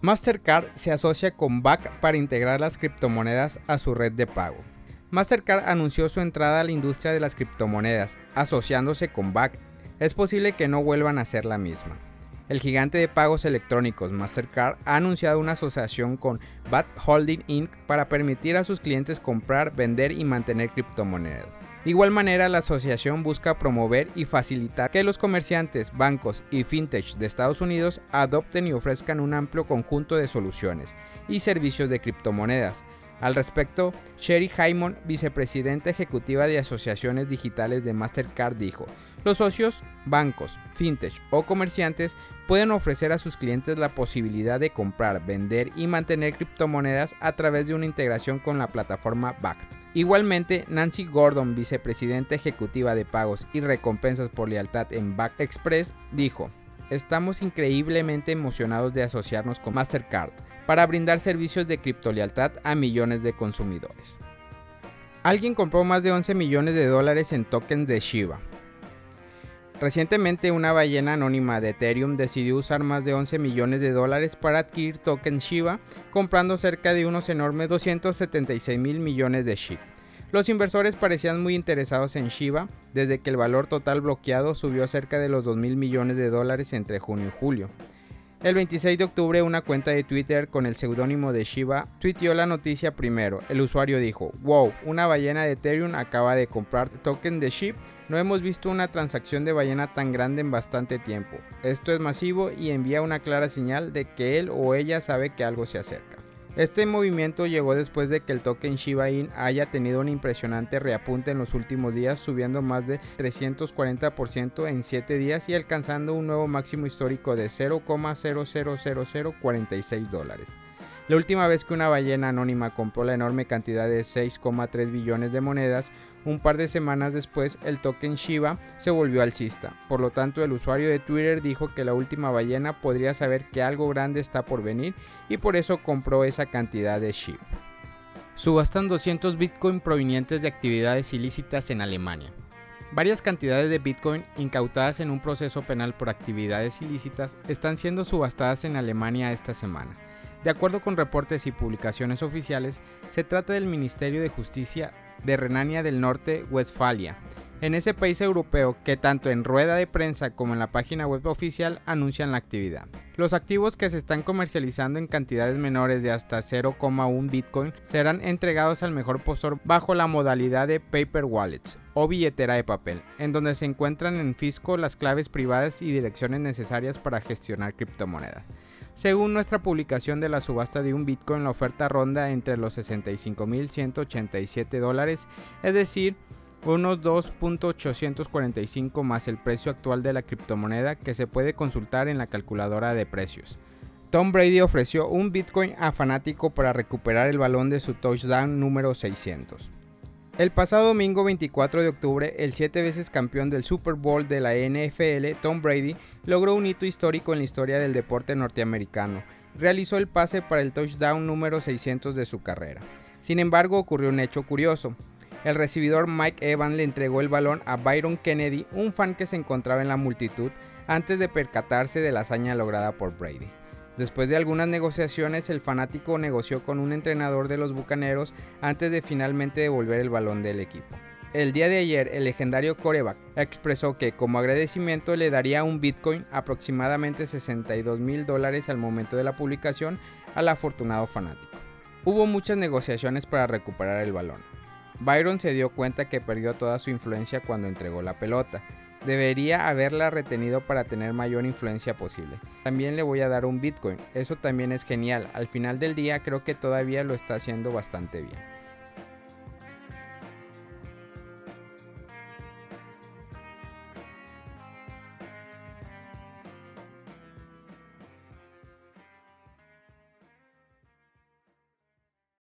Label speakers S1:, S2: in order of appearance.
S1: Mastercard se asocia con BAC para integrar las criptomonedas a su red de pago. Mastercard anunció su entrada a la industria de las criptomonedas, asociándose con BAC. Es posible que no vuelvan a ser la misma. El gigante de pagos electrónicos Mastercard ha anunciado una asociación con BAT Holding Inc. para permitir a sus clientes comprar, vender y mantener criptomonedas. De igual manera, la asociación busca promover y facilitar que los comerciantes, bancos y fintech de Estados Unidos adopten y ofrezcan un amplio conjunto de soluciones y servicios de criptomonedas. Al respecto, Sherry Haimon, vicepresidenta ejecutiva de asociaciones digitales de Mastercard, dijo, los socios, bancos, fintech o comerciantes pueden ofrecer a sus clientes la posibilidad de comprar, vender y mantener criptomonedas a través de una integración con la plataforma BACT. Igualmente, Nancy Gordon, vicepresidenta ejecutiva de pagos y recompensas por lealtad en Back Express, dijo, Estamos increíblemente emocionados de asociarnos con Mastercard para brindar servicios de criptolealtad a millones de consumidores. Alguien compró más de 11 millones de dólares en tokens de Shiba. Recientemente una ballena anónima de Ethereum decidió usar más de 11 millones de dólares para adquirir tokens Shiba, comprando cerca de unos enormes 276 mil millones de SHIB. Los inversores parecían muy interesados en Shiba desde que el valor total bloqueado subió a cerca de los 2 mil millones de dólares entre junio y julio. El 26 de octubre una cuenta de Twitter con el seudónimo de Shiba tuiteó la noticia primero. El usuario dijo, wow, una ballena de Ethereum acaba de comprar token de SHIB no hemos visto una transacción de ballena tan grande en bastante tiempo. Esto es masivo y envía una clara señal de que él o ella sabe que algo se acerca. Este movimiento llegó después de que el token Shiba Inu haya tenido un impresionante reapunte en los últimos días, subiendo más de 340% en 7 días y alcanzando un nuevo máximo histórico de 0,000046 dólares. La última vez que una ballena anónima compró la enorme cantidad de 6,3 billones de monedas, un par de semanas después el token Shiba se volvió alcista. Por lo tanto, el usuario de Twitter dijo que la última ballena podría saber que algo grande está por venir y por eso compró esa cantidad de Shiba. Subastan 200 Bitcoin provenientes de actividades ilícitas en Alemania. Varias cantidades de Bitcoin incautadas en un proceso penal por actividades ilícitas están siendo subastadas en Alemania esta semana. De acuerdo con reportes y publicaciones oficiales, se trata del Ministerio de Justicia de Renania del Norte-Westfalia, en ese país europeo que tanto en rueda de prensa como en la página web oficial anuncian la actividad. Los activos que se están comercializando en cantidades menores de hasta 0,1 Bitcoin serán entregados al mejor postor bajo la modalidad de Paper Wallets o billetera de papel, en donde se encuentran en fisco las claves privadas y direcciones necesarias para gestionar criptomonedas. Según nuestra publicación de la subasta de un Bitcoin, la oferta ronda entre los 65.187 dólares, es decir, unos 2.845 más el precio actual de la criptomoneda que se puede consultar en la calculadora de precios. Tom Brady ofreció un Bitcoin a fanático para recuperar el balón de su touchdown número 600. El pasado domingo 24 de octubre, el siete veces campeón del Super Bowl de la NFL, Tom Brady, logró un hito histórico en la historia del deporte norteamericano. Realizó el pase para el touchdown número 600 de su carrera. Sin embargo, ocurrió un hecho curioso. El recibidor Mike Evans le entregó el balón a Byron Kennedy, un fan que se encontraba en la multitud, antes de percatarse de la hazaña lograda por Brady. Después de algunas negociaciones, el fanático negoció con un entrenador de los Bucaneros antes de finalmente devolver el balón del equipo. El día de ayer, el legendario coreback expresó que como agradecimiento le daría un Bitcoin, aproximadamente 62 mil dólares al momento de la publicación, al afortunado fanático. Hubo muchas negociaciones para recuperar el balón. Byron se dio cuenta que perdió toda su influencia cuando entregó la pelota, Debería haberla retenido para tener mayor influencia posible. También le voy a dar un Bitcoin, eso también es genial. Al final del día creo que todavía lo está haciendo bastante bien.